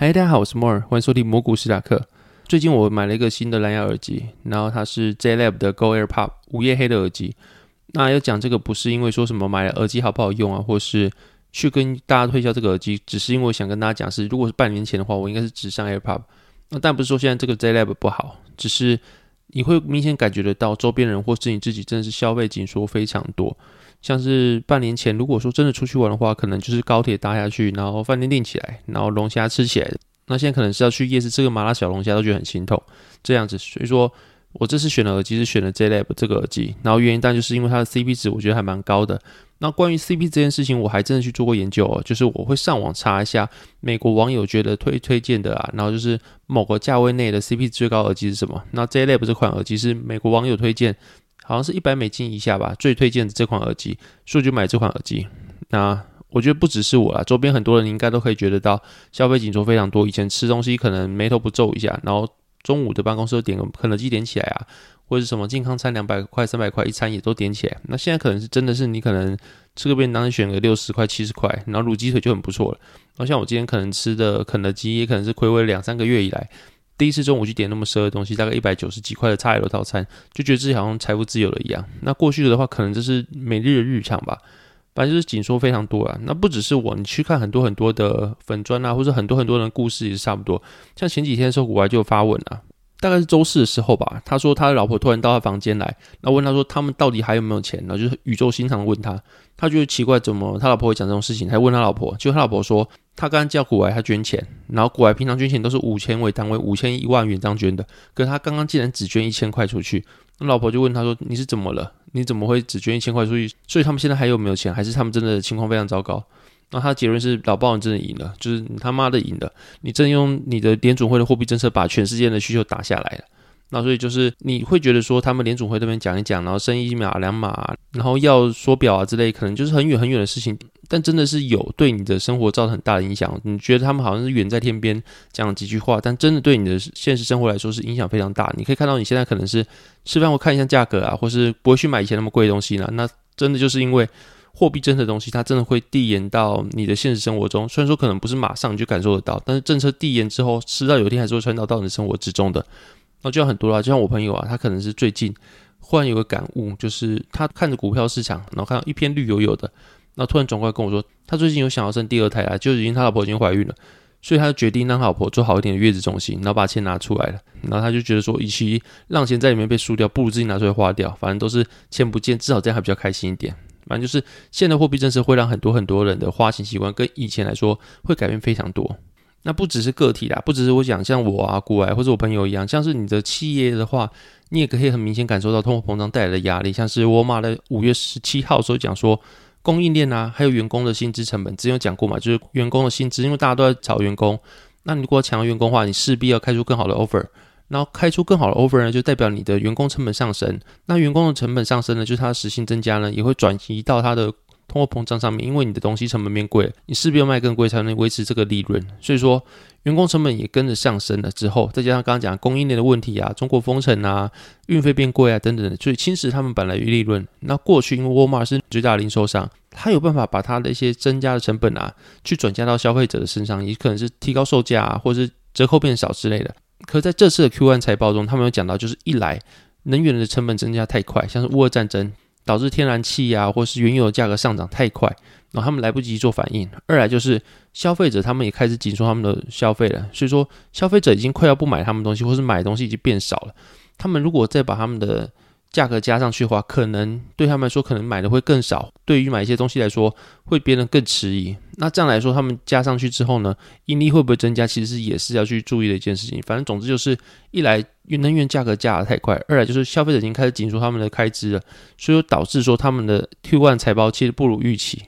嗨，大家好，我是摩尔，欢迎收听蘑菇史塔克。最近我买了一个新的蓝牙耳机，然后它是 J Lab 的 Go AirPod 午夜黑的耳机。那要讲这个不是因为说什么买了耳机好不好用啊，或是去跟大家推销这个耳机，只是因为我想跟大家讲是，如果是半年前的话，我应该是只上 AirPod。那但不是说现在这个 J Lab 不好，只是你会明显感觉得到周边人或是你自己真的是消费紧缩非常多。像是半年前，如果说真的出去玩的话，可能就是高铁搭下去，然后饭店订起来，然后龙虾吃起来。那现在可能是要去夜市吃个麻辣小龙虾，都觉得很心痛。这样子，所以说我这次选的耳机是选了 J Lab 这个耳机，然后原因当然就是因为它的 CP 值，我觉得还蛮高的。那关于 CP 这件事情，我还真的去做过研究哦，就是我会上网查一下美国网友觉得推推荐的啊，然后就是某个价位内的 CP 最高耳机是什么。那 J Lab 这款耳机是美国网友推荐。好像是一百美金以下吧，最推荐的这款耳机，所以就买这款耳机。那我觉得不只是我啦，周边很多人应该都可以觉得到消费紧缩非常多。以前吃东西可能眉头不皱一下，然后中午的办公室点个肯德基点起来啊，或者什么健康餐两百块、三百块一餐也都点起来。那现在可能是真的是你可能吃个便当选个六十块、七十块，然后卤鸡腿就很不错了。然后像我今天可能吃的肯德基，也可能是暌违两三个月以来。第一次中午去点那么奢的东西，大概一百九十几块的叉 l 套餐，就觉得自己好像财富自由了一样。那过去的话，可能就是每日的日常吧，反正就是紧缩非常多啊。那不只是我，你去看很多很多的粉砖啊，或者很多很多人的故事也是差不多。像前几天的时候，古外就发文啊，大概是周四的时候吧，他说他的老婆突然到他房间来，那问他说他们到底还有没有钱？然后就是语重心长问他，他觉得奇怪，怎么他老婆会讲这种事情？他问他老婆，就他老婆说。他刚刚叫古埃他捐钱，然后古埃平常捐钱都是五千为单位，五千一万元这样捐的。可是他刚刚竟然只捐一千块出去，那老婆就问他说：“你是怎么了？你怎么会只捐一千块出去？所以他们现在还有没有钱？还是他们真的情况非常糟糕？”那他结论是：老鲍你真的赢了，就是你他妈的赢了，你真用你的联准会的货币政策把全世界的需求打下来了。那所以就是你会觉得说，他们联总会这边讲一讲，然后升一码两码，然后要缩表啊之类，可能就是很远很远的事情，但真的是有对你的生活造成很大的影响。你觉得他们好像是远在天边讲几句话，但真的对你的现实生活来说是影响非常大。你可以看到你现在可能是吃饭会看一下价格啊，或是不会去买以前那么贵的东西呢。那真的就是因为货币政策的东西，它真的会递延到你的现实生活中。虽然说可能不是马上你就感受得到，但是政策递延之后，迟早有一天还是会传导到你的生活之中的。那就像很多啦，就像我朋友啊，他可能是最近忽然有个感悟，就是他看着股票市场，然后看到一片绿油油的，那突然转过来跟我说，他最近有想要生第二胎啊，就已经他老婆已经怀孕了，所以他就决定让老婆做好一点的月子中心，然后把钱拿出来了，然后他就觉得说，与其让钱在里面被输掉，不如自己拿出来花掉，反正都是钱不见，至少这样还比较开心一点。反正就是现在货币政策会让很多很多人的花钱习惯跟以前来说会改变非常多。那不只是个体啦，不只是我讲像我啊、古外或者我朋友一样，像是你的企业的话，你也可以很明显感受到通货膨胀带来的压力。像是沃尔玛的五月十七号时候讲说，供应链啊，还有员工的薪资成本，之前有讲过嘛，就是员工的薪资，因为大家都在找员工，那你如果要抢员工的话，你势必要开出更好的 offer，然后开出更好的 offer 呢，就代表你的员工成本上升，那员工的成本上升呢，就是他的时薪增加呢，也会转移到他的。通货膨胀上面，因为你的东西成本变贵，你势必要卖更贵才能维持这个利润。所以说，员工成本也跟着上升了之后，再加上刚刚讲供应链的问题啊，中国封城啊，运费变贵啊等等的，所以侵蚀他们本来的利润。那过去因为沃尔玛是最大的零售商，他有办法把他的一些增加的成本啊，去转嫁到消费者的身上，也可能是提高售价啊，或者是折扣变少之类的。可在这次的 Q1 财报中，他们有讲到，就是一来能源的成本增加太快，像是乌俄战争。导致天然气呀，或是原油的价格上涨太快，然后他们来不及做反应。二来就是消费者他们也开始紧缩他们的消费了，所以说消费者已经快要不买他们东西，或是买东西已经变少了。他们如果再把他们的价格加上去的话，可能对他们来说，可能买的会更少。对于买一些东西来说，会变得更迟疑。那这样来说，他们加上去之后呢，盈利会不会增加？其实也是要去注意的一件事情。反正总之就是，一来能源价格加的太快，二来就是消费者已经开始紧缩他们的开支了，所以导致说他们的 Q1 财报其实不如预期。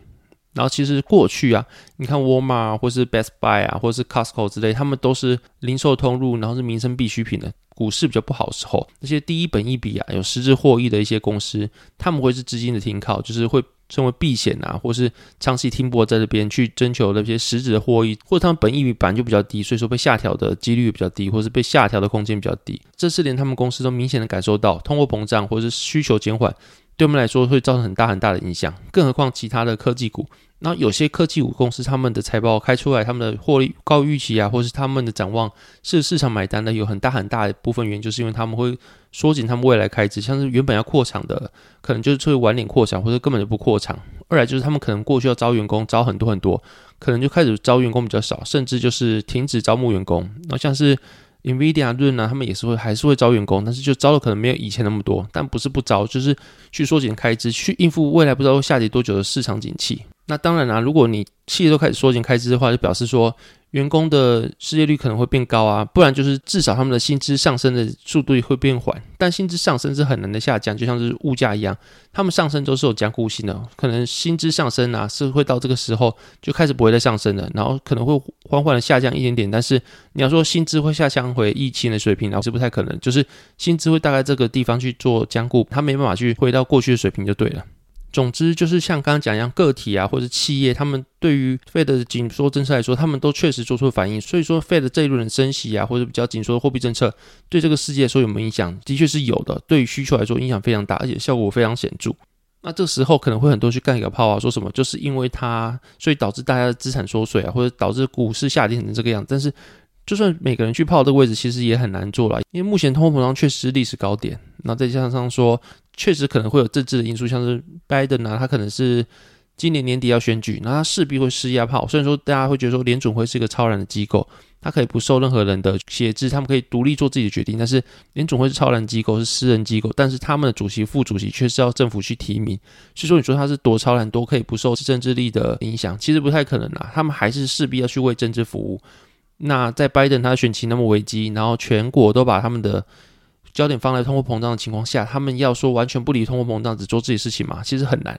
然后其实过去啊，你看 Walmart 或是 Best Buy 啊，或是 Costco 之类，他们都是零售通路，然后是民生必需品的。股市比较不好的时候，那些第一本一笔啊，有实质获益的一些公司，他们会是资金的停靠，就是会成为避险啊，或是长期停泊在这边去征求那些实质的获益，或者他们本一笔本就比较低，所以说被下调的几率比较低，或是被下调的空间比较低。这四年他们公司都明显的感受到通货膨胀或者是需求减缓，对我们来说会造成很大很大的影响，更何况其他的科技股。那有些科技股公司，他们的财报开出来，他们的获利高预期啊，或是他们的展望是市场买单的，有很大很大一部分原因，就是因为他们会缩紧他们未来开支，像是原本要扩厂的，可能就是会晚点扩厂，或者根本就不扩厂。二来就是他们可能过去要招员工，招很多很多，可能就开始招员工比较少，甚至就是停止招募员工。那像是 Nvidia 润啊，他们也是会还是会招员工，但是就招的可能没有以前那么多，但不是不招，就是去缩减开支，去应付未来不知道会下跌多久的市场景气。那当然啦，如果你企业都开始缩减开支的话，就表示说员工的失业率可能会变高啊，不然就是至少他们的薪资上升的速度会变缓。但薪资上升是很难的下降，就像是物价一样，他们上升都是有僵固性的，可能薪资上升啊是会到这个时候就开始不会再上升了，然后可能会缓缓的下降一点点。但是你要说薪资会下降回疫情的水平，然后是不太可能，就是薪资会大概这个地方去做僵固，它没办法去回到过去的水平就对了。总之就是像刚刚讲一样，个体啊或者企业，他们对于 Fed 的紧缩政策来说，他们都确实做出了反应。所以说，Fed 这一轮的升息啊，或者比较紧缩的货币政策，对这个世界说有没有影响？的确是有的。对于需求来说，影响非常大，而且效果非常显著。那这时候可能会很多去干一个炮啊，说什么就是因为它，所以导致大家的资产缩水啊，或者导致股市下跌成这个样子。但是，就算每个人去泡这个位置，其实也很难做了，因为目前通货膨胀确实是历史高点。那再加上说。确实可能会有政治的因素，像是拜登啊，他可能是今年年底要选举，那他势必会施压炮。虽然说大家会觉得说联准会是一个超然的机构，它可以不受任何人的挟制，他们可以独立做自己的决定。但是联准会是超然机构，是私人机构，但是他们的主席、副主席却是要政府去提名。所以说，你说他是多超然，多可以不受政治力的影响，其实不太可能啊。他们还是势必要去为政治服务。那在拜登他选情那么危机，然后全国都把他们的。焦点放在通货膨胀的情况下，他们要说完全不理通货膨胀，只做自己事情嘛？其实很难。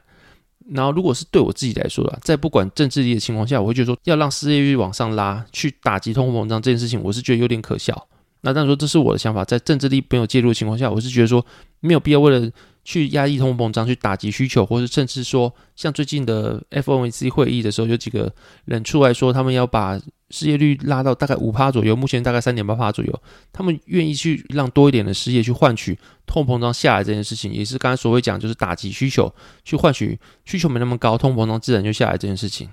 然后，如果是对我自己来说的，在不管政治力的情况下，我会觉得说要让失业率往上拉，去打击通货膨胀这件事情，我是觉得有点可笑。那但说这是我的想法，在政治力没有介入的情况下，我是觉得说没有必要为了去压抑通货膨胀，去打击需求，或者甚至说像最近的 FOMC 会议的时候，有几个人出来说他们要把。失业率拉到大概五趴左右，目前大概三点八趴左右。他们愿意去让多一点的失业去换取通膨胀下来这件事情，也是刚才所谓讲，就是打击需求，去换取需求没那么高，通膨胀自然就下来这件事情。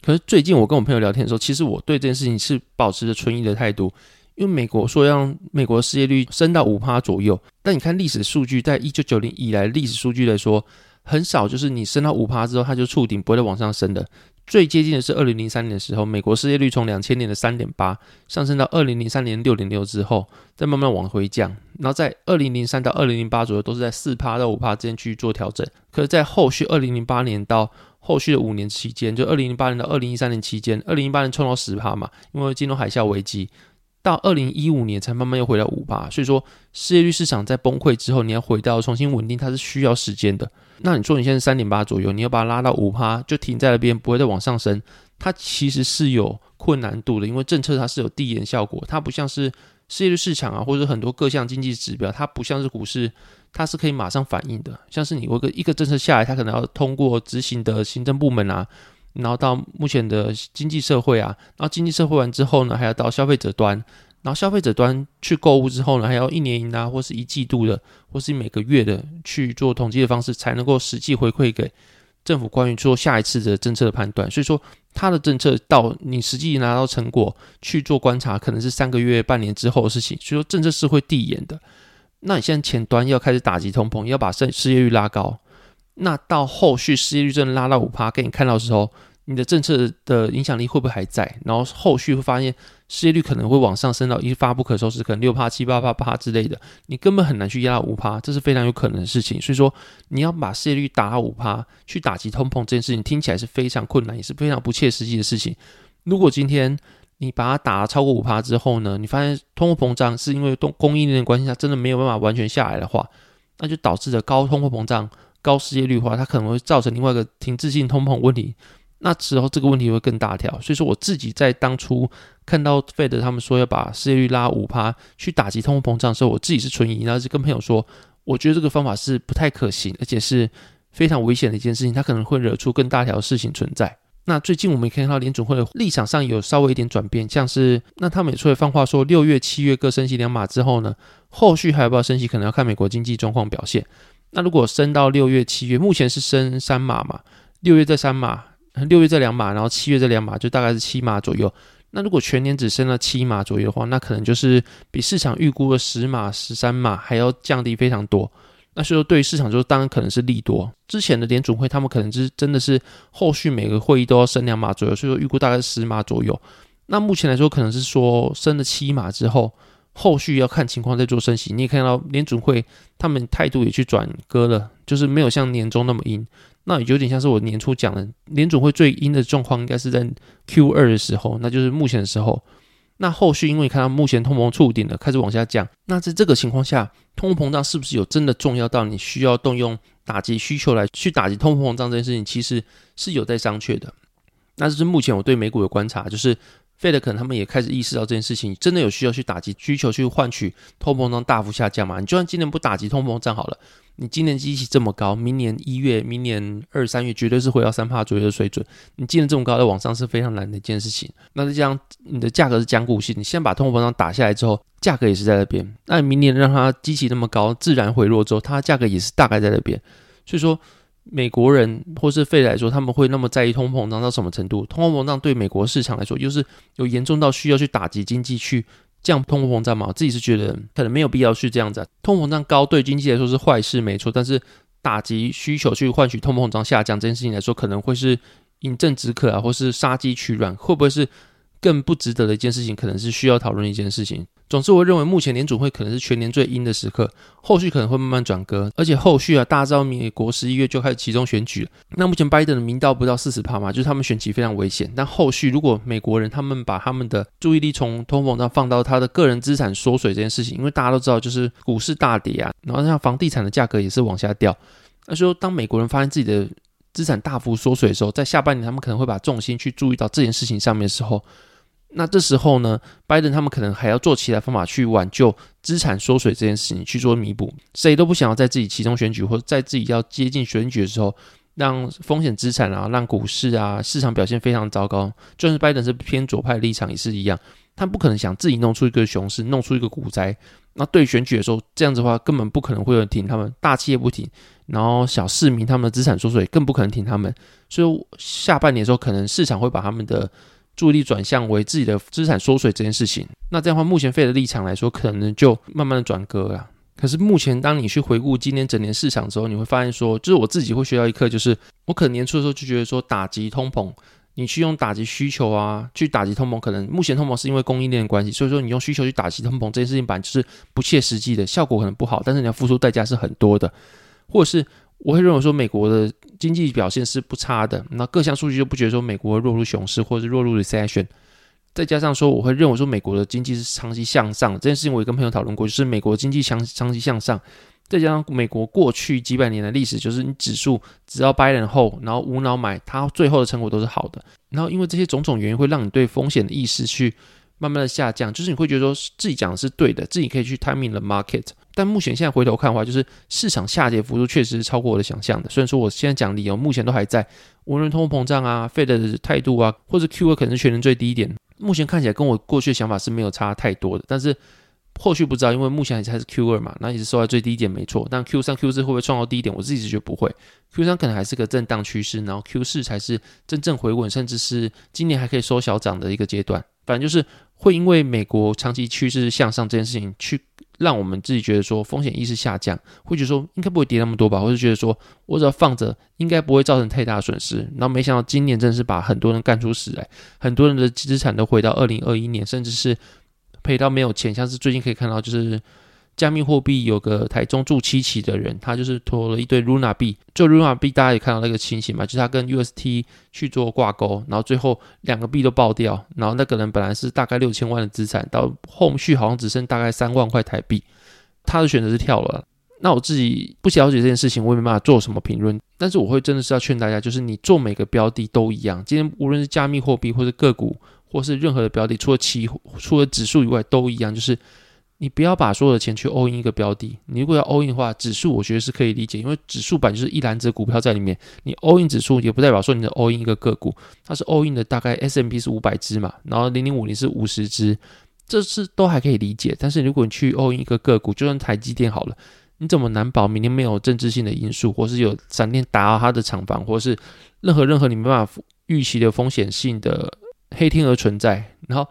可是最近我跟我朋友聊天的时候，其实我对这件事情是保持着存疑的态度，因为美国说让美国失业率升到五趴左右，但你看历史数据，在一九九零以来历史数据来说，很少就是你升到五趴之后，它就触顶不会再往上升的。最接近的是二零零三年的时候，美国失业率从两千年的三点八上升到二零零三年六点六之后，再慢慢往回降。然后在二零零三到二零零八左右都是在四趴到五趴之间去做调整。可是，在后续二零零八年到后续的五年期间，就二零零八年到二零一三年期间，二零一八年冲到十趴嘛，因为金融海啸危机，到二零一五年才慢慢又回到五趴。所以说，失业率市场在崩溃之后，你要回到重新稳定，它是需要时间的。那你说你现在三点八左右，你要把它拉到五趴，就停在那边，不会再往上升，它其实是有困难度的，因为政策它是有递延效果，它不像是失业率市场啊，或者很多各项经济指标，它不像是股市，它是可以马上反应的。像是你一个一个政策下来，它可能要通过执行的行政部门啊，然后到目前的经济社会啊，然后经济社会完之后呢，还要到消费者端。然后消费者端去购物之后呢，还要一年啊，或是一季度的，或是每个月的去做统计的方式，才能够实际回馈给政府官员做下一次的政策的判断。所以说，他的政策到你实际拿到成果去做观察，可能是三个月、半年之后的事情。所以说，政策是会递延的。那你现在前端要开始打击通膨，要把失失业率拉高，那到后续失业率真的拉到五趴，给你看到的时候。你的政策的影响力会不会还在？然后后续会发现失业率可能会往上升到一发不可收拾，可能六趴、七八八八之类的，你根本很难去压五趴，这是非常有可能的事情。所以说，你要把失业率打五趴，去打击通膨这件事情，听起来是非常困难，也是非常不切实际的事情。如果今天你把它打了超过五趴之后呢，你发现通货膨胀是因为供供应链的关系下真的没有办法完全下来的话，那就导致了高通货膨胀、高失业率的话，它可能会造成另外一个停滞性通膨问题。那时候这个问题会更大条。所以说我自己在当初看到费德他们说要把失业率拉五趴去打击通货膨胀的时候，我自己是存疑，然后是跟朋友说，我觉得这个方法是不太可行，而且是非常危险的一件事情，它可能会惹出更大条的事情存在。那最近我们也看到联准会的立场上有稍微一点转变，像是那他们也出来放话说，六月、七月各升息两码之后呢，后续还要不要升息，可能要看美国经济状况表现。那如果升到六月、七月，目前是升三码嘛，六月再三码，六月再两码，然后七月再两码，就大概是七码左右。那如果全年只升了七码左右的话，那可能就是比市场预估的十码、十三码还要降低非常多。那所以说，对于市场，就当然可能是利多。之前的联储会，他们可能是真的是后续每个会议都要升两码左右，所以说预估大概是十码左右。那目前来说，可能是说升了七码之后，后续要看情况再做升息。你也看到联储会他们态度也去转割了，就是没有像年终那么阴。那有点像是我年初讲的，联储会最阴的状况应该是在 Q 二的时候，那就是目前的时候。那后续因为看到目前通膨触顶了，开始往下降。那在这个情况下，通货膨胀是不是有真的重要到你需要动用打击需求来去打击通货膨胀这件事情，其实是有在商榷的。那这是目前我对美股的观察，就是 Fed 可能他们也开始意识到这件事情，真的有需要去打击需求，去换取通膨胀大幅下降嘛？你就算今年不打击通货膨胀好了。你今年机器这么高，明年一月、明年二三月绝对是回到三帕左右的水准。你今年这么高，在往上是非常难的一件事情。那再加上你的价格是坚固性，你先把通膨胀打下来之后，价格也是在那边。那你明年让它机器那么高，自然回落之后，它价格也是大概在那边。所以说，美国人或是费来说，他们会那么在意通货膨胀到什么程度？通货膨胀对美国市场来说，又是有严重到需要去打击经济去。降通货膨胀嘛，我自己是觉得可能没有必要去这样子。通货膨胀高对经济来说是坏事，没错。但是打击需求去换取通货膨胀下降这件事情来说，可能会是饮鸩止渴啊，或是杀鸡取卵，会不会是更不值得的一件事情？可能是需要讨论一件事情。总之，我认为目前联储会可能是全年最阴的时刻，后续可能会慢慢转割，而且后续啊，大家知道美国十一月就开始集中选举。那目前拜登的民调不到四十趴嘛，就是他们选举非常危险。但后续如果美国人他们把他们的注意力从通膨上放到他的个人资产缩水这件事情，因为大家都知道，就是股市大跌啊，然后像房地产的价格也是往下掉。那说当美国人发现自己的资产大幅缩水的时候，在下半年他们可能会把重心去注意到这件事情上面的时候。那这时候呢，拜登他们可能还要做其他方法去挽救资产缩水这件事情，去做弥补。谁都不想要在自己其中选举，或者在自己要接近选举的时候，让风险资产啊，让股市啊市场表现非常糟糕。就算是拜登是偏左派立场也是一样，他不可能想自己弄出一个熊市，弄出一个股灾。那对选举的时候，这样子的话根本不可能会有人挺他们，大企业不挺，然后小市民他们的资产缩水更不可能挺他们。所以下半年的时候，可能市场会把他们的。注意力转向为自己的资产缩水这件事情，那这样的话，目前费的立场来说，可能就慢慢的转割了。可是目前，当你去回顾今年整年市场之后，你会发现说，就是我自己会学到一课，就是我可能年初的时候就觉得说，打击通膨，你去用打击需求啊，去打击通膨，可能目前通膨是因为供应链的关系，所以说你用需求去打击通膨这件事情，本来就是不切实际的，效果可能不好，但是你要付出代价是很多的，或者是。我会认为说，美国的经济表现是不差的，那各项数据就不觉得说美国会落入熊市或者是落入 recession。再加上说，我会认为说，美国的经济是长期向上。这件事情我也跟朋友讨论过，就是美国经济长长期向上，再加上美国过去几百年的历史，就是你指数只要掰人后，然后无脑买，它最后的成果都是好的。然后因为这些种种原因，会让你对风险的意识去。慢慢的下降，就是你会觉得说自己讲的是对的，自己可以去 timing the market。但目前现在回头看的话，就是市场下跌幅度确实是超过我的想象的。虽然说我现在讲理由目前都还在，无论通货膨胀啊、Fed 的态度啊，或者 Q 二可能是全年最低点，目前看起来跟我过去的想法是没有差太多的。但是后续不知道，因为目前还是 Q 二嘛，那也是收在最低点没错。但 Q 三、Q 四会不会创到低点？我自己是觉得不会。Q 三可能还是个震荡趋势，然后 Q 四才是真正回稳，甚至是今年还可以收小涨的一个阶段。反正就是。会因为美国长期趋势向上这件事情，去让我们自己觉得说风险意识下降，会觉得说应该不会跌那么多吧，或者觉得说我只要放着，应该不会造成太大损失。然后没想到今年真的是把很多人干出屎来，很多人的资产都回到二零二一年，甚至是赔到没有钱。像是最近可以看到，就是。加密货币有个台中住七期的人，他就是投了一堆 Luna 币。就 Luna 币，大家也看到那个情形嘛，就是他跟 UST 去做挂钩，然后最后两个币都爆掉。然后那个人本来是大概六千万的资产，到后续好像只剩大概三万块台币。他的选择是跳了。那我自己不了解这件事情，我也没办法做什么评论。但是我会真的是要劝大家，就是你做每个标的都一样。今天无论是加密货币或者个股，或是任何的标的，除了期除了指数以外都一样，就是你不要把所有的钱去 all in 一个标的。你如果要 all in 的话，指数我觉得是可以理解，因为指数版就是一篮子股票在里面。你 all in 指数也不代表说你的 all in 一个个股，它是 all in 的大概 S M P 是五百只嘛，然后零零五零是五十只，这是都还可以理解。但是如果你去 all in 一个个股，就算台积电好了。你怎么难保明天没有政治性的因素，或是有闪电打到它的厂房，或是任何任何你没办法预期的风险性的黑天鹅存在？然后，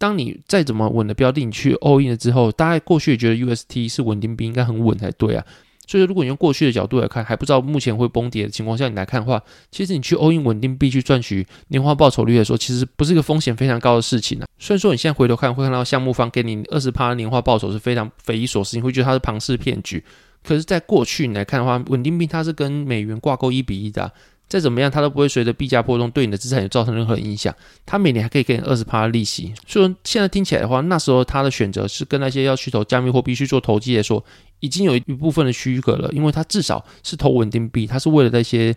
当你再怎么稳的标的，你去 all in 了之后，大概过去也觉得 UST 是稳定币，应该很稳才对啊。所以，如果你用过去的角度来看，还不知道目前会崩跌的情况下，你来看的话，其实你去 all in 稳定币去赚取年化报酬率的时候，其实不是一个风险非常高的事情啊。虽然说你现在回头看会看到项目方给你二十趴年化报酬是非常匪夷所思，你会觉得它是庞氏骗局。可是，在过去你来看的话，稳定币它是跟美元挂钩一比一的，再怎么样它都不会随着币价波动对你的资产有造成任何影响。它每年还可以给你二十趴利息。所以现在听起来的话，那时候它的选择是跟那些要去投加密货币去做投机来说。已经有一部分的虚格了，因为它至少是投稳定币，它是为了那些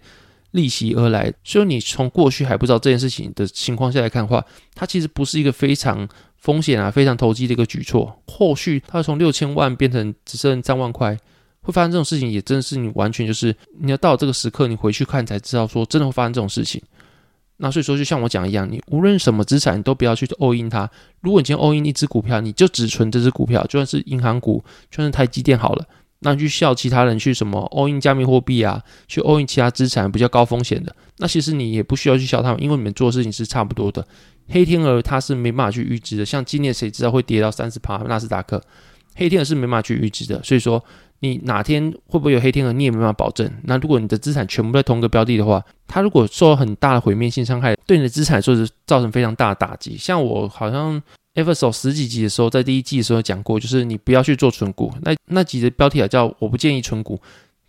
利息而来。所以你从过去还不知道这件事情的情况下来看的话，它其实不是一个非常风险啊、非常投机的一个举措。后续它从六千万变成只剩三万块，会发生这种事情，也真的是你完全就是你要到这个时刻，你回去看才知道说真的会发生这种事情。那所以说，就像我讲一样，你无论什么资产都不要去 all in 它。如果你今天 all in 一只股票，你就只存这只股票，就算是银行股，就算是台积电好了。那你去笑其他人去什么 all in 加密货币啊，去 all in 其他资产比较高风险的，那其实你也不需要去笑他们，因为你们做的事情是差不多的。黑天鹅它是没办法去预知的，像今年谁知道会跌到三十趴？纳斯达克黑天鹅是没办法去预知的，所以说。你哪天会不会有黑天鹅，你也没办法保证。那如果你的资产全部在同一个标的的话，它如果受很大的毁灭性伤害，对你的资产说是造成非常大的打击。像我好像 episode 十几集的时候，在第一季的时候讲过，就是你不要去做存股。那那集的标题啊叫“我不建议存股”，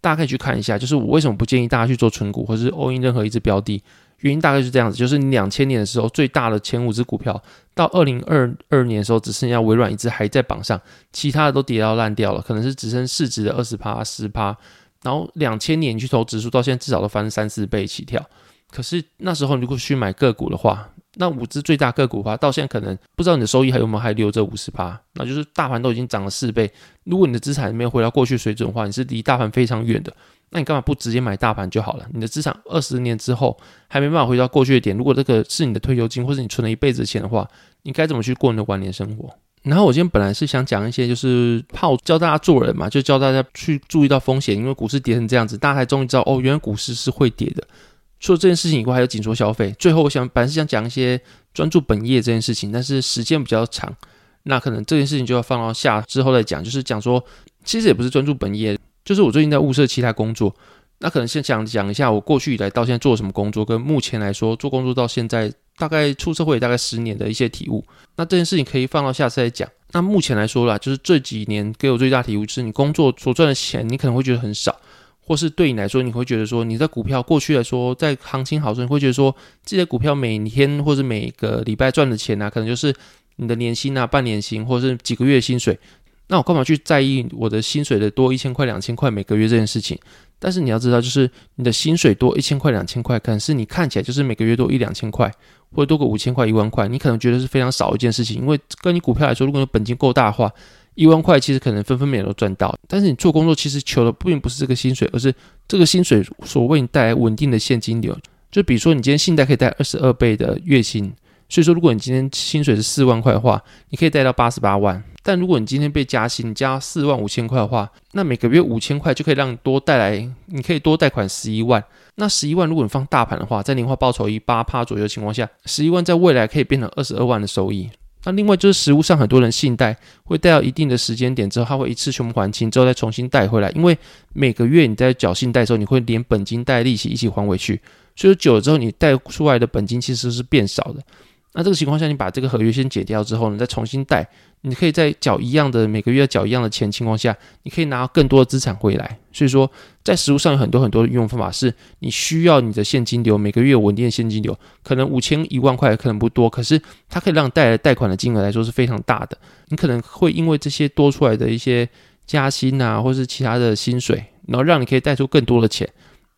大家可以去看一下。就是我为什么不建议大家去做存股，或是 all in 任何一只标的。原因大概是这样子，就是你两千年的时候最大的前五只股票，到二零二二年的时候只剩下微软一只还在榜上，其他的都跌到烂掉了，可能是只剩市值的二十趴、十趴。然后两千年去投指数，到现在至少都翻三四倍起跳。可是那时候你如果去买个股的话，那五只最大个股的话，到现在可能不知道你的收益还有没有还留着五十趴，那就是大盘都已经涨了四倍。如果你的资产没有回到过去水准的话，你是离大盘非常远的。那你干嘛不直接买大盘就好了？你的资产二十年之后还没办法回到过去的点。如果这个是你的退休金，或者你存了一辈子的钱的话，你该怎么去过你的晚年生活？然后我今天本来是想讲一些，就是怕我教大家做人嘛，就教大家去注意到风险，因为股市跌成这样子，大家才终于知道哦，原来股市是会跌的。除了这件事情以外，还有紧缩消费。最后，我想本来是想讲一些专注本业这件事情，但是时间比较长，那可能这件事情就要放到下之后再讲。就是讲说，其实也不是专注本业。就是我最近在物色其他工作，那可能先讲讲一下我过去以来到现在做什么工作，跟目前来说做工作到现在大概出社会大概十年的一些体悟。那这件事情可以放到下次再讲。那目前来说啦，就是这几年给我最大体悟就是，你工作所赚的钱，你可能会觉得很少，或是对你来说，你会觉得说你在股票过去来说，在行情好时候，你会觉得说这些股票每天或者每个礼拜赚的钱呢，可能就是你的年薪啊、半年薪或者是几个月薪水。那我干嘛去在意我的薪水的多一千块两千块每个月这件事情？但是你要知道，就是你的薪水多一千块两千块，可能是你看起来就是每个月多一两千块，或者多个五千块一万块，你可能觉得是非常少一件事情。因为跟你股票来说，如果你本金够大的话，一万块其实可能分分秒都赚到。但是你做工作其实求的并不是这个薪水，而是这个薪水所为你带来稳定的现金流。就比如说，你今天信贷可以贷二十二倍的月薪。所以说，如果你今天薪水是四万块的话，你可以贷到八十八万。但如果你今天被加薪加四万五千块的话，那每个月五千块就可以让你多带来，你可以多贷款十一万。那十一万如果你放大盘的话，在年化报酬一八趴左右的情况下，十一万在未来可以变成二十二万的收益。那另外就是实物上很多人信贷会贷到一定的时间点之后，他会一次全部还清之后再重新贷回来，因为每个月你在缴信贷的时候，你会连本金带利息一起还回去，所以久了之后你贷出来的本金其实是变少的。那这个情况下，你把这个合约先解掉之后，你再重新贷，你可以在缴一样的每个月缴一样的钱情况下，你可以拿到更多的资产回来。所以说，在实物上有很多很多的运用方法，是你需要你的现金流每个月稳定的现金流，可能五千一万块可能不多，可是它可以让带来贷款的金额来说是非常大的。你可能会因为这些多出来的一些加薪啊，或是其他的薪水，然后让你可以贷出更多的钱。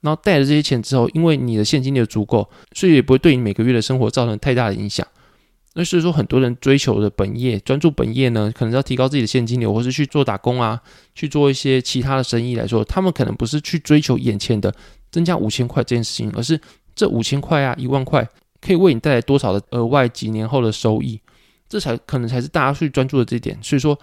然后带了这些钱之后，因为你的现金流足够，所以也不会对你每个月的生活造成太大的影响。那所以说，很多人追求的本业，专注本业呢，可能要提高自己的现金流，或是去做打工啊，去做一些其他的生意来说，他们可能不是去追求眼前的增加五千块这件事情，而是这五千块啊，一万块可以为你带来多少的额外几年后的收益，这才可能才是大家去专注的这一点。所以说，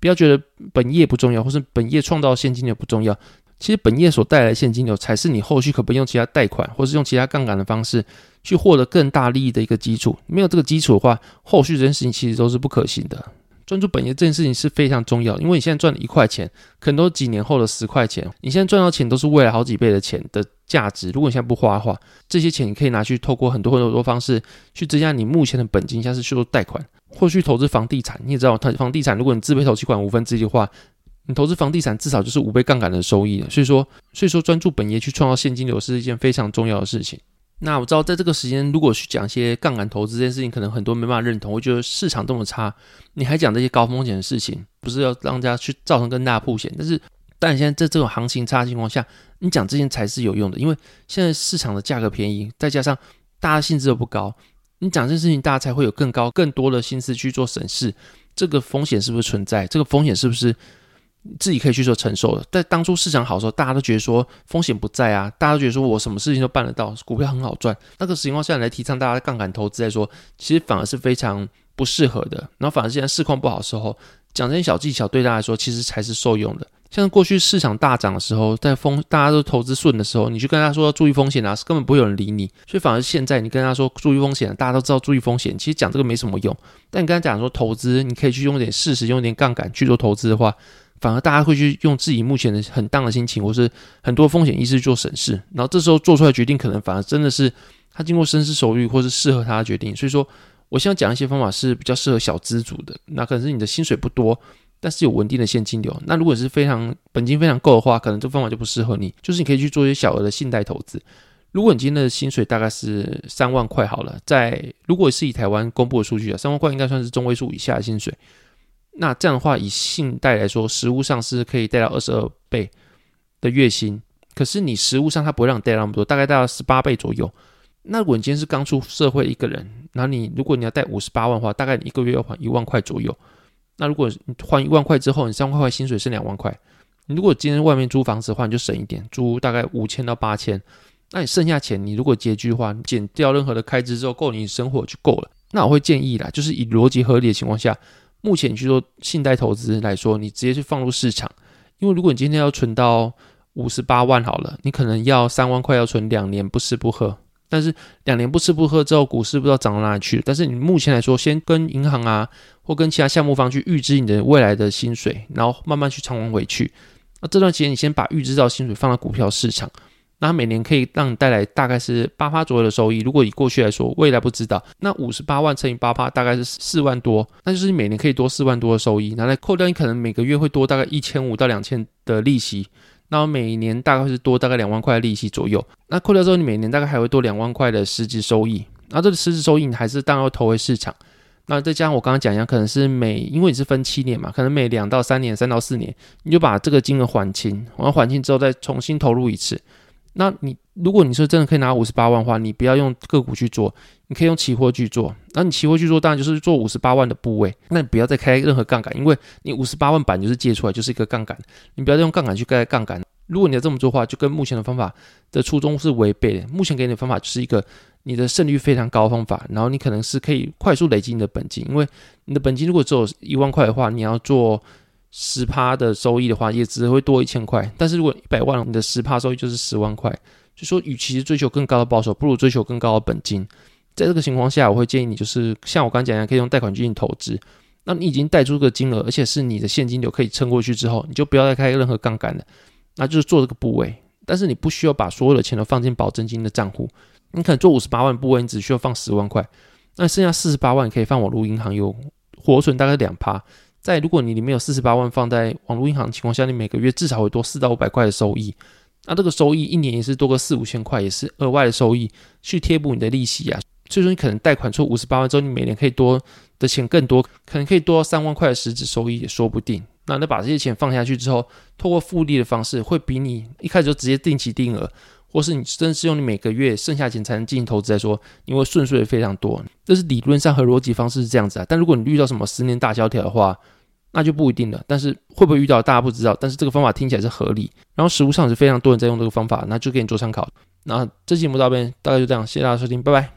不要觉得本业不重要，或是本业创造现金流不重要。其实本业所带来的现金流，才是你后续可不可以用其他贷款，或是用其他杠杆的方式去获得更大利益的一个基础。没有这个基础的话，后续这件事情其实都是不可行的。专注本业这件事情是非常重要，因为你现在赚了一块钱，可能都几年后的十块钱。你现在赚到钱都是未来好几倍的钱的价值。如果你现在不花的话，这些钱你可以拿去透过很多很多方式去增加你目前的本金，像是去做贷款，或去投资房地产。你也知道，它房地产如果你自备投期款五分之一的话。你投资房地产至少就是五倍杠杆的收益了所以说，所以说专注本业去创造现金流是一件非常重要的事情。那我知道在这个时间，如果去讲一些杠杆投资这件事情，可能很多没办法认同。我觉得市场这么差，你还讲这些高风险的事情，不是要让大家去造成更大的风险？但是，但现在在这种行情差的情况下，你讲这些才是有用的，因为现在市场的价格便宜，再加上大家薪资又不高，你讲这件事情，大家才会有更高、更多的心思去做审视，这个风险是不是存在？这个风险是不是？自己可以去做承受的。在当初市场好的时候，大家都觉得说风险不在啊，大家都觉得说我什么事情都办得到，股票很好赚。那个情况下来提倡大家杠杆投资来说，其实反而是非常不适合的。然后反而现在市况不好的时候，讲这些小技巧对大家来说其实才是受用的。像过去市场大涨的时候，在风大家都投资顺的时候，你去跟他说注意风险啊，根本不会有人理你。所以反而现在你跟他说注意风险，大家都知道注意风险，其实讲这个没什么用。但你跟他讲说投资，你可以去用点事实，用点杠杆去做投资的话。反而大家会去用自己目前的很荡的心情，或是很多风险意识做审视，然后这时候做出来决定，可能反而真的是他经过深思熟虑，或是适合他的决定。所以说，我现在讲一些方法是比较适合小资主的，那可能是你的薪水不多，但是有稳定的现金流。那如果是非常本金非常够的话，可能这方法就不适合你。就是你可以去做一些小额的信贷投资。如果你今天的薪水大概是三万块好了，在如果是以台湾公布的数据啊，三万块应该算是中位数以下的薪水。那这样的话，以信贷来说，实物上是可以贷到二十二倍的月薪。可是你实物上它不会让你贷那么多，大概贷到十八倍左右。那如果你今天是刚出社会一个人，那你如果你要贷五十八万的话，大概你一个月要还一万块左右。那如果你还一万块之后，你三万块薪水是两万块。你如果今天外面租房子的话，你就省一点，租大概五千到八千。那你剩下钱，你如果拮据的话，减掉任何的开支之后，够你生活就够了。那我会建议啦，就是以逻辑合理的情况下。目前去做信贷投资来说，你直接去放入市场，因为如果你今天要存到五十八万好了，你可能要三万块要存两年不吃不喝，但是两年不吃不喝之后，股市不知道涨到哪里去。但是你目前来说，先跟银行啊或跟其他项目方去预支你的未来的薪水，然后慢慢去偿还回去。那这段时间你先把预支到薪水放到股票市场。那每年可以让你带来大概是八趴左右的收益。如果以过去来说，未来不知道。那五十八万乘以八趴，大概是四万多，那就是你每年可以多四万多的收益。拿来扣掉，你可能每个月会多大概一千五到两千的利息。那每年大概是多大概两万块的利息左右。那扣掉之后，你每年大概还会多两万块的实质收益。那这个实质收益你还是当要投回市场。那再加上我刚刚讲一样，可能是每因为你是分七年嘛，可能每两到三年、三到四年，你就把这个金额还清，然后还清之后再重新投入一次。那你如果你说真的可以拿五十八万的话，你不要用个股去做，你可以用期货去做。那你期货去做，当然就是做五十八万的部位。那你不要再开任何杠杆，因为你五十八万板就是借出来就是一个杠杆，你不要再用杠杆去开杠杆。如果你要这么做的话，就跟目前的方法的初衷是违背的。目前给你的方法就是一个你的胜率非常高的方法，然后你可能是可以快速累积你的本金，因为你的本金如果只有一万块的话，你要做。十趴的收益的话，也只会多一千块。但是如果一百万，你的十趴收益就是十万块。就说，与其追求更高的报酬，不如追求更高的本金。在这个情况下，我会建议你，就是像我刚讲一样，可以用贷款进行投资。那你已经贷出个金额，而且是你的现金流可以撑过去之后，你就不要再开任何杠杆了。那就是做这个部位，但是你不需要把所有的钱都放进保证金的账户。你可能做五十八万部位，你只需要放十万块，那剩下四十八万可以放网络银行，有活存大概两趴。在如果你里面有四十八万放在网络银行的情况下，你每个月至少会多四到五百块的收益。那这个收益一年也是多个四五千块，也是额外的收益去贴补你的利息啊。所以说你可能贷款出五十八万之后，你每年可以多的钱更多，可能可以多三万块的实质收益也说不定。那那把这些钱放下去之后，透过复利的方式，会比你一开始就直接定期定额，或是你真是用你每个月剩下钱才能进行投资来说，你会顺遂的非常多。这是理论上和逻辑方式是这样子啊。但如果你遇到什么十年大萧条的话，那就不一定了。但是会不会遇到，大家不知道。但是这个方法听起来是合理，然后实物上是非常多人在用这个方法，那就给你做参考。那这期节目到这边大概就这样，谢谢大家收听，拜拜。